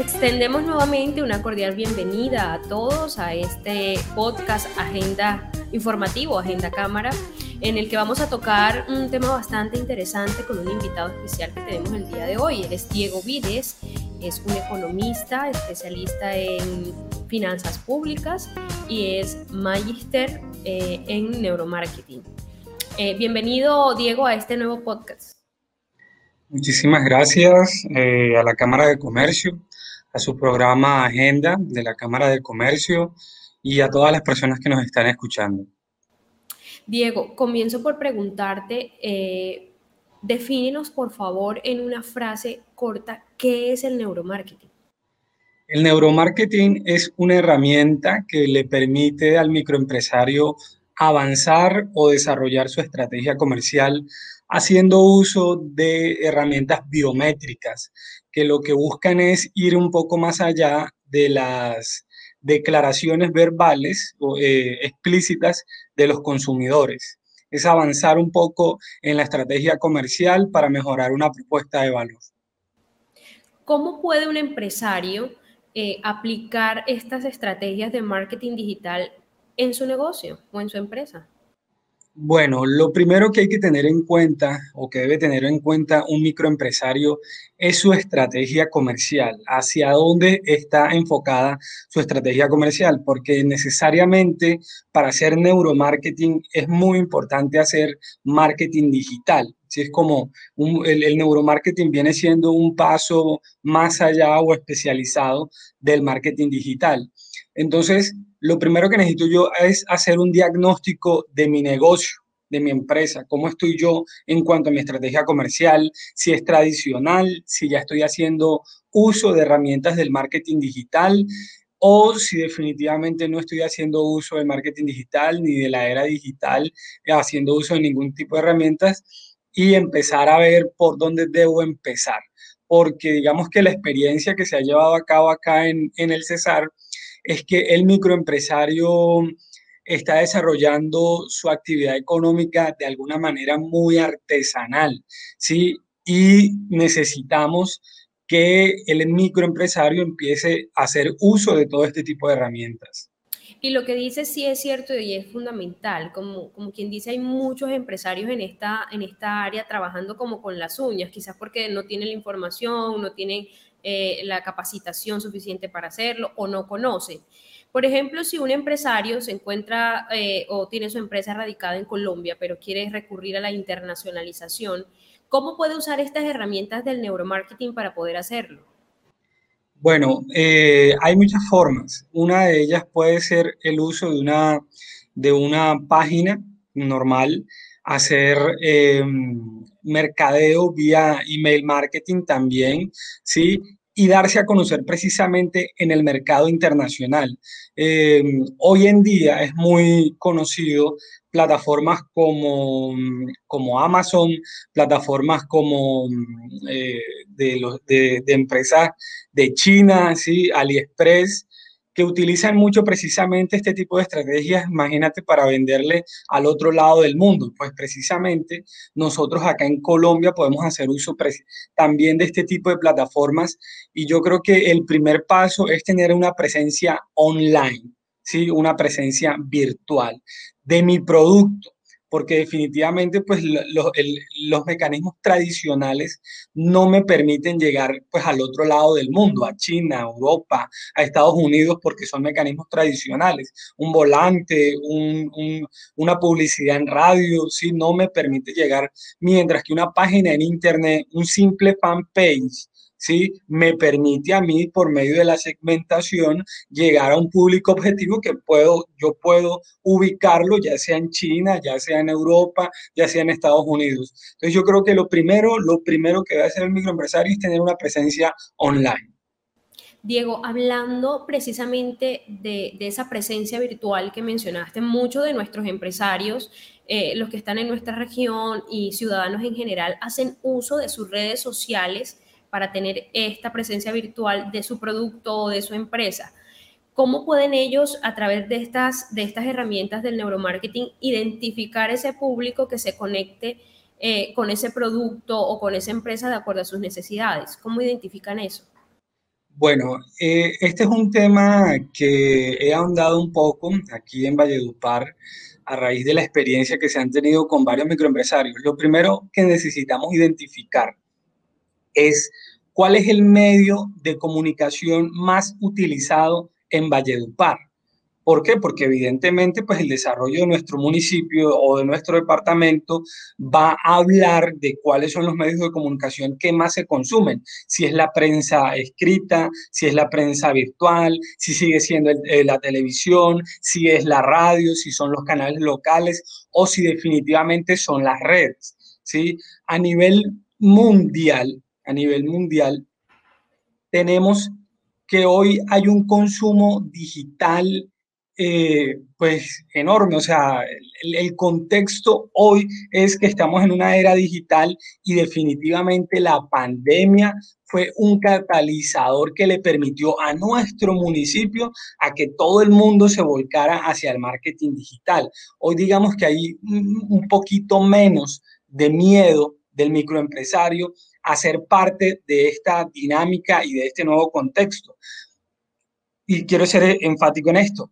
extendemos nuevamente una cordial bienvenida a todos a este podcast Agenda Informativo, Agenda Cámara, en el que vamos a tocar un tema bastante interesante con un invitado especial que tenemos el día de hoy. Él es Diego Vides, es un economista, especialista en finanzas públicas y es magíster eh, en neuromarketing. Eh, bienvenido, Diego, a este nuevo podcast. Muchísimas gracias eh, a la Cámara de Comercio a su programa Agenda de la Cámara de Comercio y a todas las personas que nos están escuchando. Diego, comienzo por preguntarte, eh, defínenos por favor en una frase corta, ¿qué es el neuromarketing? El neuromarketing es una herramienta que le permite al microempresario avanzar o desarrollar su estrategia comercial haciendo uso de herramientas biométricas que lo que buscan es ir un poco más allá de las declaraciones verbales o eh, explícitas de los consumidores. Es avanzar un poco en la estrategia comercial para mejorar una propuesta de valor. ¿Cómo puede un empresario eh, aplicar estas estrategias de marketing digital en su negocio o en su empresa? Bueno, lo primero que hay que tener en cuenta o que debe tener en cuenta un microempresario es su estrategia comercial, hacia dónde está enfocada su estrategia comercial, porque necesariamente para hacer neuromarketing es muy importante hacer marketing digital. Si es como el, neuromarketing viene siendo un paso más allá o especializado del marketing digital. Entonces, lo primero que necesito yo es hacer un diagnóstico de mi negocio, de mi empresa, cómo estoy yo en cuanto a mi estrategia comercial, si es tradicional, si ya estoy haciendo uso de herramientas del marketing digital o si definitivamente no estoy haciendo uso del marketing digital ni de la era digital, haciendo uso de ningún tipo de herramientas y empezar a ver por dónde debo empezar. Porque digamos que la experiencia que se ha llevado a cabo acá en, en el Cesar, es que el microempresario está desarrollando su actividad económica de alguna manera muy artesanal, ¿sí? Y necesitamos que el microempresario empiece a hacer uso de todo este tipo de herramientas. Y lo que dice sí es cierto y es fundamental. Como, como quien dice, hay muchos empresarios en esta, en esta área trabajando como con las uñas, quizás porque no tienen la información, no tienen eh, la capacitación suficiente para hacerlo o no conoce. Por ejemplo, si un empresario se encuentra eh, o tiene su empresa radicada en Colombia, pero quiere recurrir a la internacionalización, ¿cómo puede usar estas herramientas del neuromarketing para poder hacerlo? Bueno, eh, hay muchas formas. Una de ellas puede ser el uso de una, de una página normal, hacer mercadeo vía email marketing también, ¿sí? Y darse a conocer precisamente en el mercado internacional. Eh, hoy en día es muy conocido plataformas como, como Amazon, plataformas como eh, de, de, de, empresas de China, ¿sí? AliExpress, que utilizan mucho precisamente este tipo de estrategias, imagínate, para venderle al otro lado del mundo. Pues precisamente nosotros acá en Colombia podemos hacer uso también de este tipo de plataformas y yo creo que el primer paso es tener una presencia online, ¿sí? una presencia virtual de mi producto porque definitivamente pues los mecanismos tradicionales no me permiten llegar pues al otro lado del mundo, a China, a Europa, a Estados Unidos, porque son mecanismos tradicionales. Un volante, una publicidad en radio, sí, no me permite llegar, mientras que una página en internet, un simple fanpage, ¿sí? me permite a mí, por medio de la segmentación, llegar a un público objetivo que puedo, yo puedo ubicarlo, ya sea en China, ya sea en Europa, ya sea en Estados Unidos. Entonces yo creo que lo primero, lo primero que debe hacer el microempresario es tener una presencia online. Diego, hablando precisamente de, esa presencia virtual que mencionaste, muchos de nuestros empresarios, eh, los que están en nuestra región y ciudadanos en general, hacen uso de sus redes sociales para tener esta presencia virtual de su producto o de su empresa. ¿Cómo pueden ellos, a través de estas, de estas herramientas del neuromarketing, identificar ese público que se conecte eh, con ese producto o con esa empresa de acuerdo a sus necesidades? ¿Cómo identifican eso? Bueno, eh, este es un tema que he ahondado un poco aquí en Valledupar a raíz de la experiencia que se han tenido con varios microempresarios. Lo primero que necesitamos identificar es cuál es el medio de comunicación más utilizado en Valledupar. ¿Por qué? Porque evidentemente pues el desarrollo de nuestro municipio o de nuestro departamento va a hablar de cuáles son los medios de comunicación que más se consumen. Si es la prensa escrita, si es la prensa virtual, si sigue siendo eh, la televisión, si es la radio, si son los canales locales o si definitivamente son las redes. ¿sí? A nivel mundial, a nivel mundial, tenemos que hoy hay un consumo digital eh, pues enorme. O sea, el, contexto hoy es que estamos en una era digital y definitivamente la pandemia fue un catalizador que le permitió a nuestro municipio a que todo el mundo se volcara hacia el marketing digital. Hoy digamos que hay un poquito menos de miedo del microempresario a ser parte de esta dinámica y de este nuevo contexto. Y quiero ser enfático en esto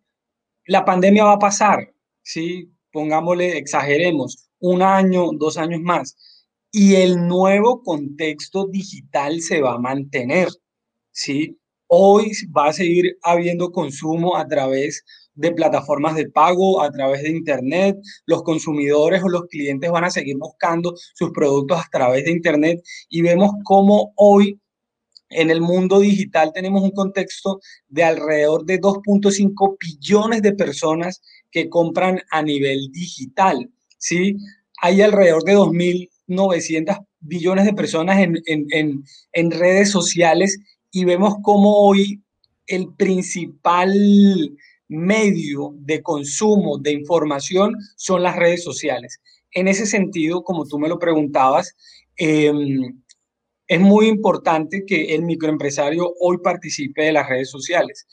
la pandemia va a pasar, ¿sí? Pongámosle, exageremos, un año, dos años más, y el nuevo contexto digital se va a mantener, ¿sí? Hoy va a seguir habiendo consumo a través de plataformas de pago, a través de Internet. Los consumidores o los clientes van a seguir buscando sus productos a través de Internet y vemos cómo hoy en el mundo digital tenemos un contexto de alrededor de 2.5 billones de personas que compran a nivel digital, ¿sí? Hay alrededor de 2.900 billones de personas en, en redes sociales y vemos cómo hoy el principal medio de consumo de información son las redes sociales. En ese sentido, como tú me lo preguntabas, eh, es muy importante que el microempresario hoy participe de las redes sociales.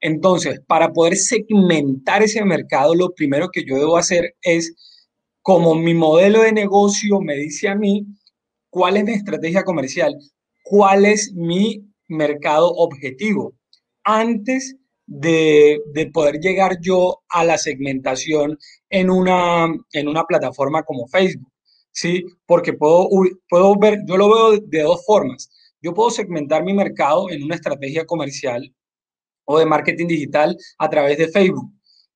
Entonces, para poder segmentar ese mercado, lo primero que yo debo hacer es, como mi modelo de negocio me dice a mí, cuál es mi estrategia comercial, cuál es mi mercado objetivo, antes de, poder llegar yo a la segmentación en una, en una plataforma como Facebook. ¿sí? Porque puedo, puedo ver, yo lo veo de dos formas. Yo puedo segmentar mi mercado en una estrategia comercial o de marketing digital a través de Facebook.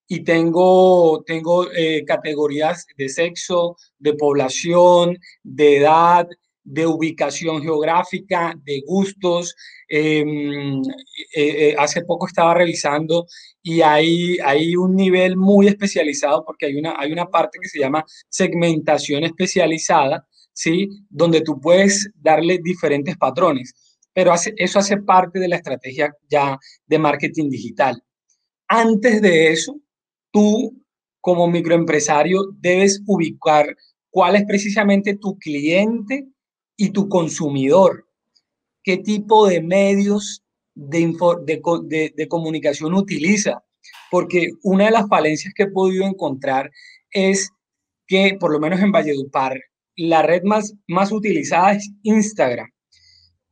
Y tengo, tengo eh, categorías de sexo, de población, de edad, de ubicación geográfica, de gustos. Em, eh, eh, hace poco estaba revisando y hay, hay un nivel muy especializado porque hay una, hay una parte que se llama segmentación especializada, ¿sí? Donde tú puedes darle diferentes patrones, pero eso hace parte de la estrategia ya de marketing digital. Antes de eso, tú como microempresario debes ubicar cuál es precisamente tu cliente y tu consumidor. ¿Qué tipo de medios de, de, comunicación utiliza? Porque una de las falencias que he podido encontrar es que, por lo menos en Valledupar, la red más, más utilizada es Instagram,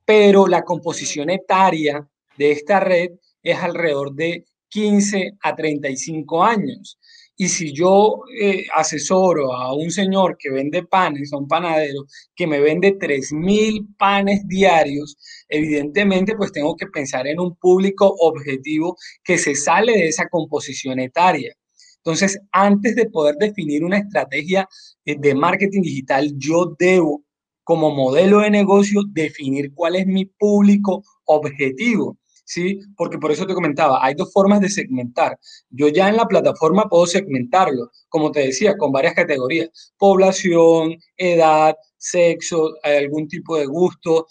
pero la composición etaria de esta red es alrededor de 15 a 35 años. Y si yo eh, asesoro a un señor que vende panes, a un panadero, que me vende 3.000 panes diarios, evidentemente pues tengo que pensar en un público objetivo que se sale de esa composición etaria. Entonces, antes de poder definir una estrategia eh, de marketing digital, yo debo como modelo de negocio definir cuál es mi público objetivo. ¿Sí? Porque por eso te comentaba, hay dos formas de segmentar. Yo ya en la plataforma puedo segmentarlo, como te decía, con varias categorías, población, edad, sexo, algún tipo de gusto,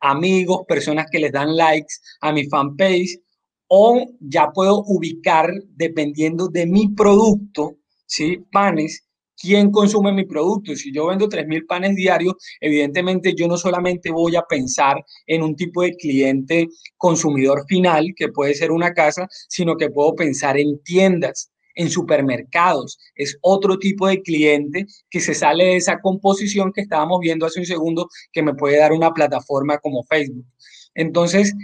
amigos, personas que les dan likes a mi fanpage, o ya puedo ubicar, dependiendo de mi producto, ¿sí? Panes, quién consume mi producto. Si yo vendo 3.000 panes diarios, evidentemente yo no solamente voy a pensar en un tipo de cliente consumidor final, que puede ser una casa, sino que puedo pensar en tiendas, en supermercados. Es otro tipo de cliente que se sale de esa composición que estábamos viendo hace un segundo, que me puede dar una plataforma como Facebook. Entonces,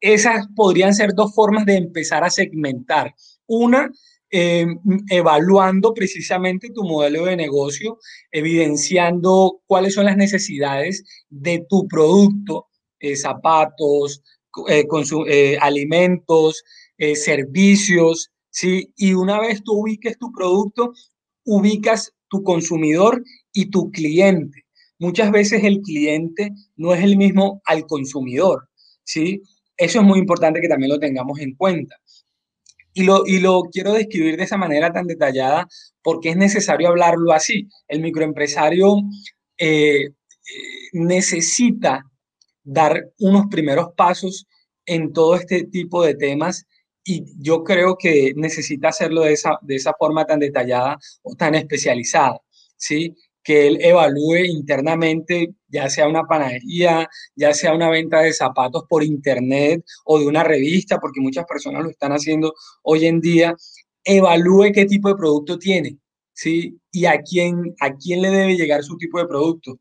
esas podrían ser dos formas de empezar a segmentar. Una, eh, evaluando precisamente tu modelo de negocio, evidenciando cuáles son las necesidades de tu producto, eh, zapatos, eh, alimentos, servicios, ¿sí? Y una vez tú ubiques tu producto, ubicas tu consumidor y tu cliente. Muchas veces el cliente no es el mismo al consumidor, ¿sí? Eso es muy importante que también lo tengamos en cuenta. Y lo, y lo quiero describir de esa manera tan detallada porque es necesario hablarlo así. El microempresario eh, eh, necesita dar unos primeros pasos en todo este tipo de temas y yo creo que necesita hacerlo de esa, de esa forma tan detallada o tan especializada, ¿sí? que él evalúe internamente, ya sea una panadería, ya sea una venta de zapatos por internet o de una revista, porque muchas personas lo están haciendo hoy en día, evalúe qué tipo de producto tiene, ¿sí? Y a quién, a quién le debe llegar su tipo de producto.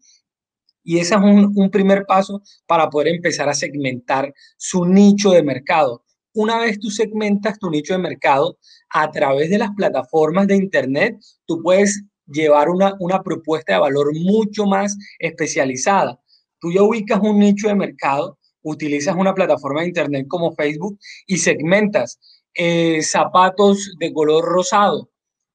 Y ese es un, un primer paso para poder empezar a segmentar su nicho de mercado. Una vez tú segmentas tu nicho de mercado a través de las plataformas de Internet, tú puedes llevar una, una propuesta de valor mucho más especializada. Tú ya ubicas un nicho de mercado, utilizas una plataforma de internet como Facebook y segmentas eh, zapatos de color rosado.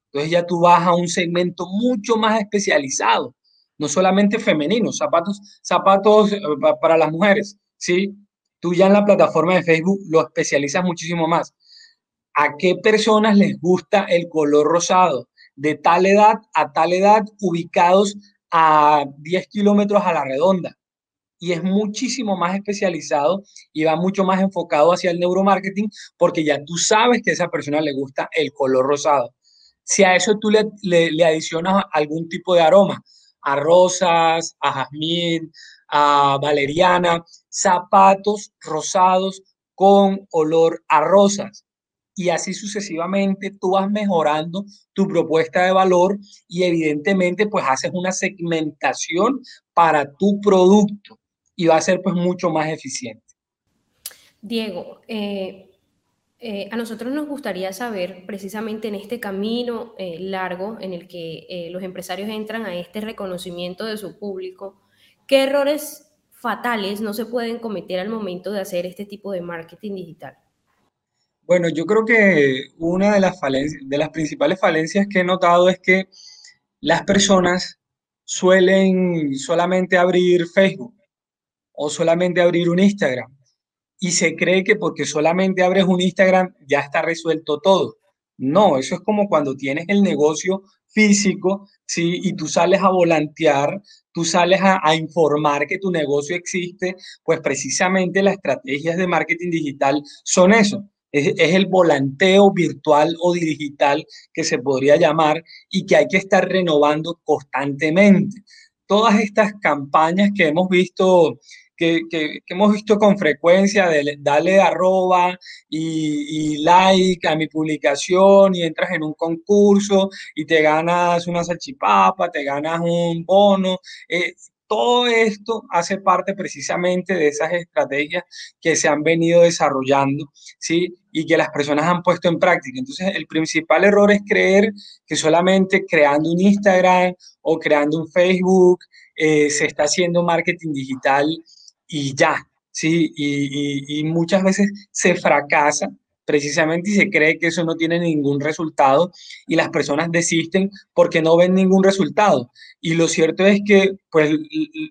Entonces ya tú vas a un segmento mucho más especializado, no solamente femenino, zapatos, zapatos eh, para las mujeres, ¿sí? Tú ya en la plataforma de Facebook lo especializas muchísimo más. ¿A qué personas les gusta el color rosado? De tal edad a tal edad ubicados a 10 kilómetros a la redonda. Y es muchísimo más especializado y va mucho más enfocado hacia el neuromarketing porque ya tú sabes que a esa persona le gusta el color rosado. Si a eso tú le, le, adicionas algún tipo de aroma, a rosas, a jazmín, a valeriana, zapatos rosados con olor a rosas y así sucesivamente tú vas mejorando tu propuesta de valor y evidentemente pues haces una segmentación para tu producto y va a ser pues mucho más eficiente. Diego, eh, eh, a nosotros nos gustaría saber precisamente en este camino eh, largo en el que los empresarios entran a este reconocimiento de su público, ¿qué errores fatales no se pueden cometer al momento de hacer este tipo de marketing digital? Bueno, yo creo que una de las, principales falencias que he notado es que las personas suelen solamente abrir Facebook o solamente abrir un Instagram y se cree que porque solamente abres un Instagram ya está resuelto todo. No, eso es como cuando tienes el negocio físico, ¿sí? Y tú sales a volantear, tú sales a, informar que tu negocio existe, pues precisamente las estrategias de marketing digital son eso, es, el volanteo virtual o digital que se podría llamar y que hay que estar renovando constantemente. Todas estas campañas que hemos visto que, que, hemos visto con frecuencia de darle arroba y, y, like a mi publicación y entras en un concurso y te ganas una salchipapa, te ganas un bono. Eh, todo esto hace parte precisamente de esas estrategias que se han venido desarrollando, ¿sí? Y que las personas han puesto en práctica. Entonces, el principal error es creer que solamente creando un Instagram o creando un Facebook eh, se está haciendo marketing digital y ya, ¿sí? Y, y muchas veces se fracasa precisamente y se cree que eso no tiene ningún resultado y las personas desisten porque no ven ningún resultado. Y lo cierto es que pues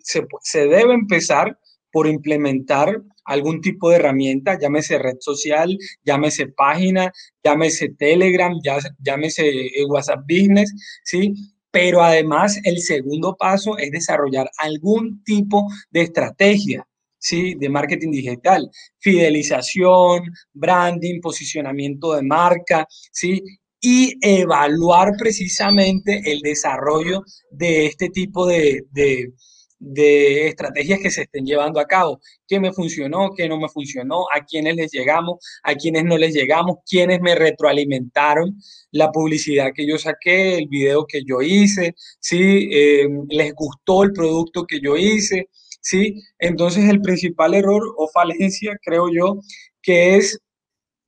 se, se debe empezar por implementar algún tipo de herramienta, llámese red social, llámese página, llámese Telegram, llámese eh, WhatsApp Business, ¿sí? Pero además el segundo paso es desarrollar algún tipo de estrategia ¿sí? de marketing digital, fidelización, branding, posicionamiento de marca, ¿sí? y evaluar precisamente el desarrollo de este tipo de, de, de, estrategias que se estén llevando a cabo. ¿Qué me funcionó? ¿Qué no me funcionó? ¿A quiénes les llegamos? ¿A quiénes no les llegamos? ¿Quiénes me retroalimentaron la publicidad que yo saqué, el video que yo hice? ¿Sí? Eh, ¿Les gustó el producto que yo hice? ¿Sí? Entonces el principal error o falencia, creo yo, que es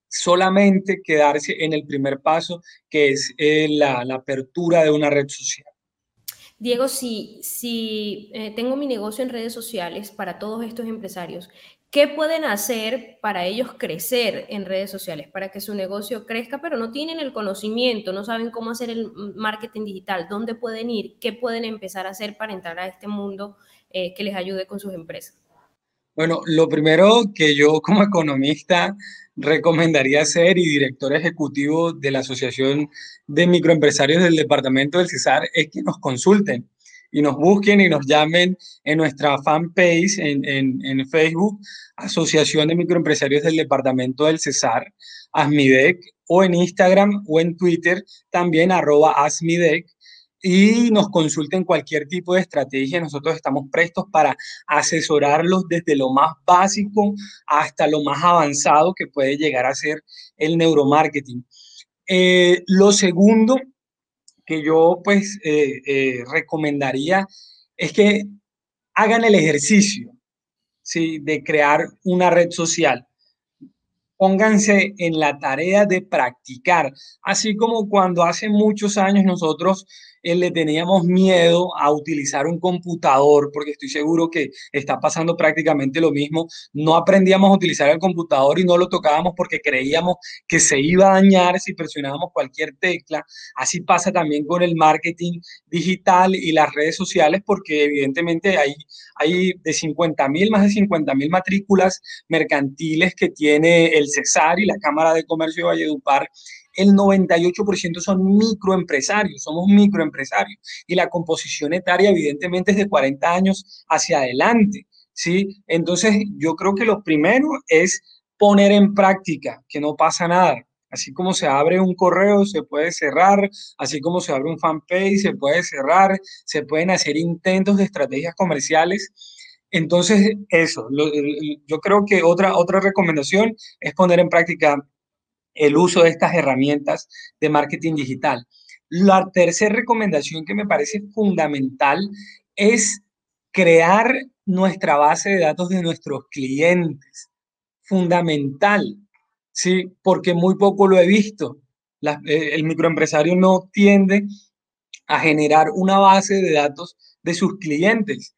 solamente quedarse en el primer paso, que es eh, la, apertura de una red social. Diego, si, si eh, tengo mi negocio en redes sociales para todos estos empresarios, ¿qué pueden hacer para ellos crecer en redes sociales, para que su negocio crezca, pero no tienen el conocimiento, no saben cómo hacer el marketing digital, dónde pueden ir, qué pueden empezar a hacer para entrar a este mundo eh, que les ayude con sus empresas? Bueno, lo primero que yo como economista recomendaría hacer y director ejecutivo de la Asociación de Microempresarios del Departamento del Cesar es que nos consulten y nos busquen y nos llamen en nuestra fanpage en, en, Facebook, Asociación de Microempresarios del Departamento del Cesar, ASMIDEC, o en Instagram o en Twitter, también arroba ASMIDEC y nos consulten cualquier tipo de estrategia. Nosotros estamos prestos para asesorarlos desde lo más básico hasta lo más avanzado que puede llegar a ser el neuromarketing. Eh, lo segundo que yo pues eh, eh, recomendaría es que hagan el ejercicio de crear una red social pónganse en la tarea de practicar, así como cuando hace muchos años nosotros eh, le teníamos miedo a utilizar un computador, porque estoy seguro que está pasando prácticamente lo mismo. No aprendíamos a utilizar el computador y no lo tocábamos porque creíamos que se iba a dañar si presionábamos cualquier tecla. Así pasa también con el marketing digital y las redes sociales, porque evidentemente hay, hay de 50 mil, más de 50 mil matrículas mercantiles que tiene el CESAR y la Cámara de Comercio de Valledupar el 98% son microempresarios, somos microempresarios. Y la composición etaria evidentemente es de 40 años hacia adelante, ¿sí? Entonces yo creo que lo primero es poner en práctica, que no pasa nada. Así como se abre un correo, se puede cerrar, así como se abre un fanpage, se puede cerrar, se pueden hacer intentos de estrategias comerciales. Entonces, eso, yo creo que otra, otra recomendación es poner en práctica el uso de estas herramientas de marketing digital. La tercera recomendación que me parece fundamental es crear nuestra base de datos de nuestros clientes. Fundamental, ¿sí? Porque muy poco lo he visto. Eh, el microempresario no tiende a generar una base de datos de sus clientes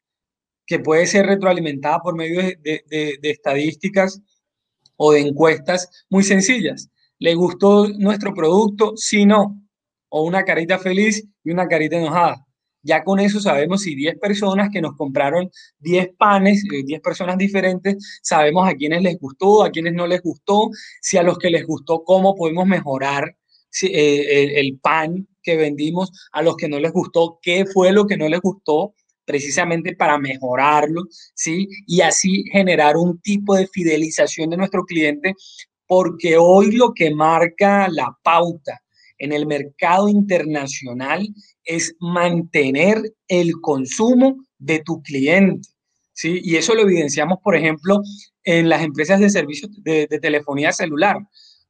que puede ser retroalimentada por medio de, de estadísticas o de encuestas muy sencillas. ¿Le gustó nuestro producto? Sí, no. O una carita feliz y una carita enojada. Ya con eso sabemos si 10 personas que nos compraron 10 panes, 10 eh, personas diferentes, sabemos a quienes les gustó, a quienes no les gustó, si a los que les gustó, cómo podemos mejorar eh, el, pan que vendimos, a los que no les gustó, qué fue lo que no les gustó, precisamente para mejorarlo, ¿sí? Y así generar un tipo de fidelización de nuestro cliente porque hoy lo que marca la pauta en el mercado internacional es mantener el consumo de tu cliente. ¿sí? Y eso lo evidenciamos, por ejemplo, en las empresas de servicios de, telefonía celular.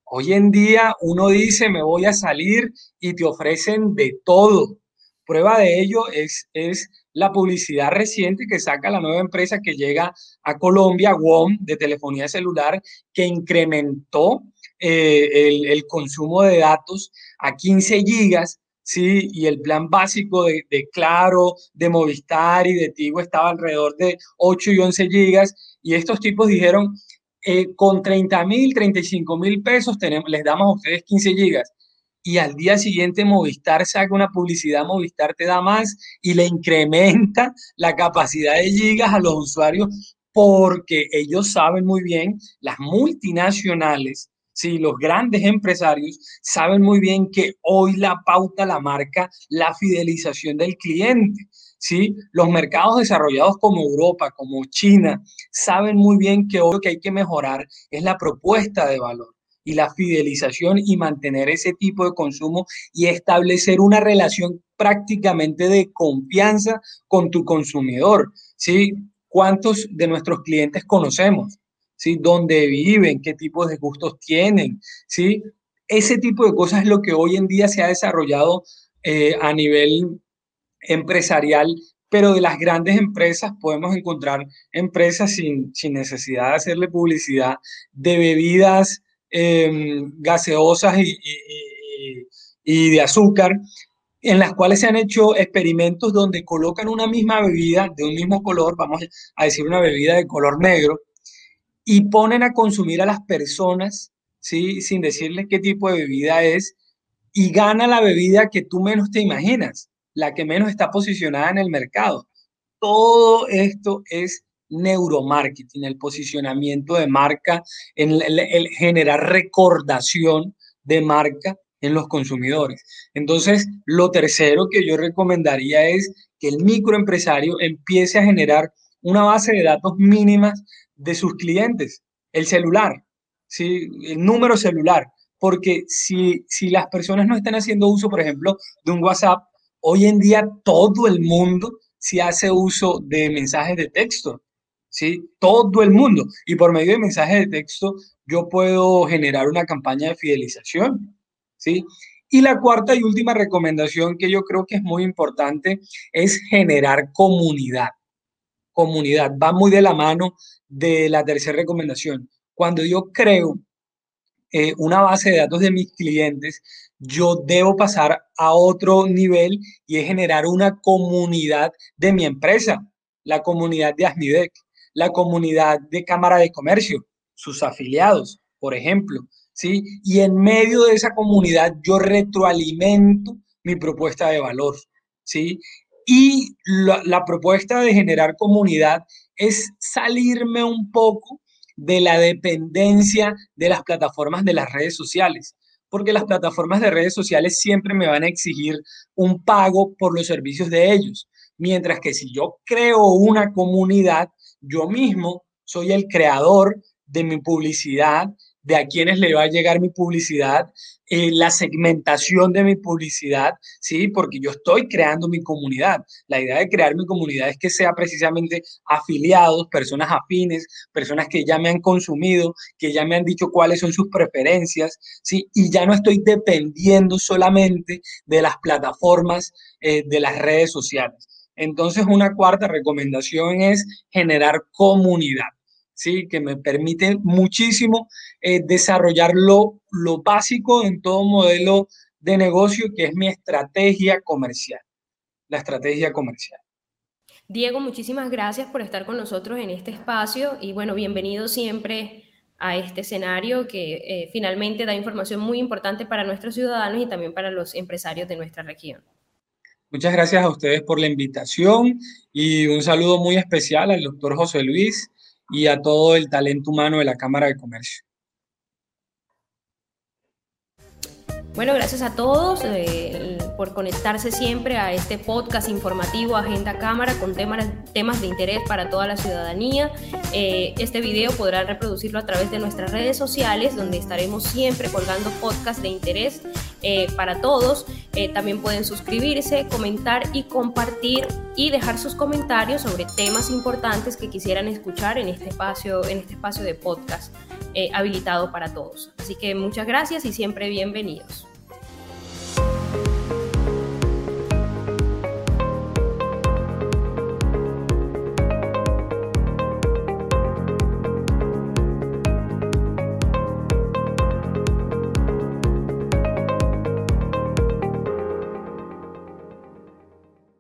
Hoy en día uno dice, me voy a salir y te ofrecen de todo. Prueba de ello es, es la publicidad reciente que saca la nueva empresa que llega a Colombia, WOM, de telefonía celular, que incrementó eh, el, consumo de datos a 15 gigas, ¿sí? Y el plan básico de, Claro, de Movistar y de Tigo estaba alrededor de 8 y 11 gigas. Y estos tipos dijeron, eh, con 30 mil, 35 mil pesos les damos a ustedes 15 gigas y al día siguiente Movistar saca una publicidad, Movistar te da más y le incrementa la capacidad de gigas a los usuarios porque ellos saben muy bien, las multinacionales, sí, los grandes empresarios saben muy bien que hoy la pauta la marca la fidelización del cliente. ¿sí? Los mercados desarrollados como Europa, como China, saben muy bien que hoy lo que hay que mejorar es la propuesta de valor y la fidelización y mantener ese tipo de consumo y establecer una relación prácticamente de confianza con tu consumidor, ¿sí? ¿Cuántos de nuestros clientes conocemos? ¿Sí? ¿Dónde viven? ¿Qué tipo de gustos tienen? ¿Sí? Ese tipo de cosas es lo que hoy en día se ha desarrollado eh, a nivel empresarial pero de las grandes empresas podemos encontrar empresas sin, necesidad de hacerle publicidad de bebidas em, gaseosas y, y de azúcar, en las cuales se han hecho experimentos donde colocan una misma bebida de un mismo color, vamos a decir una bebida de color negro, y ponen a consumir a las personas, ¿sí? sin decirles qué tipo de bebida es, y gana la bebida que tú menos te imaginas, la que menos está posicionada en el mercado. Todo esto es neuromarketing, el posicionamiento de marca, el, el generar recordación de marca en los consumidores. Entonces, lo tercero que yo recomendaría es que el microempresario empiece a generar una base de datos mínimas de sus clientes, el celular, ¿sí? el número celular, porque si, si las personas no están haciendo uso, por ejemplo, de un WhatsApp, hoy en día todo el mundo se hace uso de mensajes de texto, ¿sí? Todo el mundo. Y por medio de mensajes de texto, yo puedo generar una campaña de fidelización, ¿sí? Y la cuarta y última recomendación que yo creo que es muy importante es generar comunidad. Comunidad va muy de la mano de la tercera recomendación. Cuando yo creo eh, una base de datos de mis clientes, yo debo pasar a otro nivel y es generar una comunidad de mi empresa, la comunidad de Asmidec, la comunidad de Cámara de Comercio, sus afiliados, por ejemplo, ¿sí? Y en medio de esa comunidad yo retroalimento mi propuesta de valor, ¿sí? Y la, propuesta de generar comunidad es salirme un poco de la dependencia de las plataformas de las redes sociales, porque las plataformas de redes sociales siempre me van a exigir un pago por los servicios de ellos, mientras que si yo creo una comunidad, yo mismo soy el creador de mi publicidad, de a quienes le va a llegar mi publicidad, eh, la segmentación de mi publicidad, ¿sí? Porque yo estoy creando mi comunidad. La idea de crear mi comunidad es que sea precisamente afiliados, personas afines, personas que ya me han consumido, que ya me han dicho cuáles son sus preferencias, ¿sí? Y ya no estoy dependiendo solamente de las plataformas eh, de las redes sociales. Entonces, una cuarta recomendación es generar comunidad. ¿sí? que me permite muchísimo eh, desarrollar lo, básico en todo modelo de negocio, que es mi estrategia comercial, la estrategia comercial. Diego, muchísimas gracias por estar con nosotros en este espacio y bueno, bienvenido siempre a este escenario que eh, finalmente da información muy importante para nuestros ciudadanos y también para los empresarios de nuestra región. Muchas gracias a ustedes por la invitación y un saludo muy especial al doctor José Luis, y a todo el talento humano de la Cámara de Comercio. Bueno, gracias a todos eh, por conectarse siempre a este podcast informativo Agenda Cámara con temas, temas de interés para toda la ciudadanía. Eh, este video podrán reproducirlo a través de nuestras redes sociales donde estaremos siempre colgando podcasts de interés eh, para todos. también pueden suscribirse, comentar y compartir y dejar sus comentarios sobre temas importantes que quisieran escuchar en este espacio, en este espacio de podcast habilitado para todos. Así que muchas gracias y siempre bienvenidos.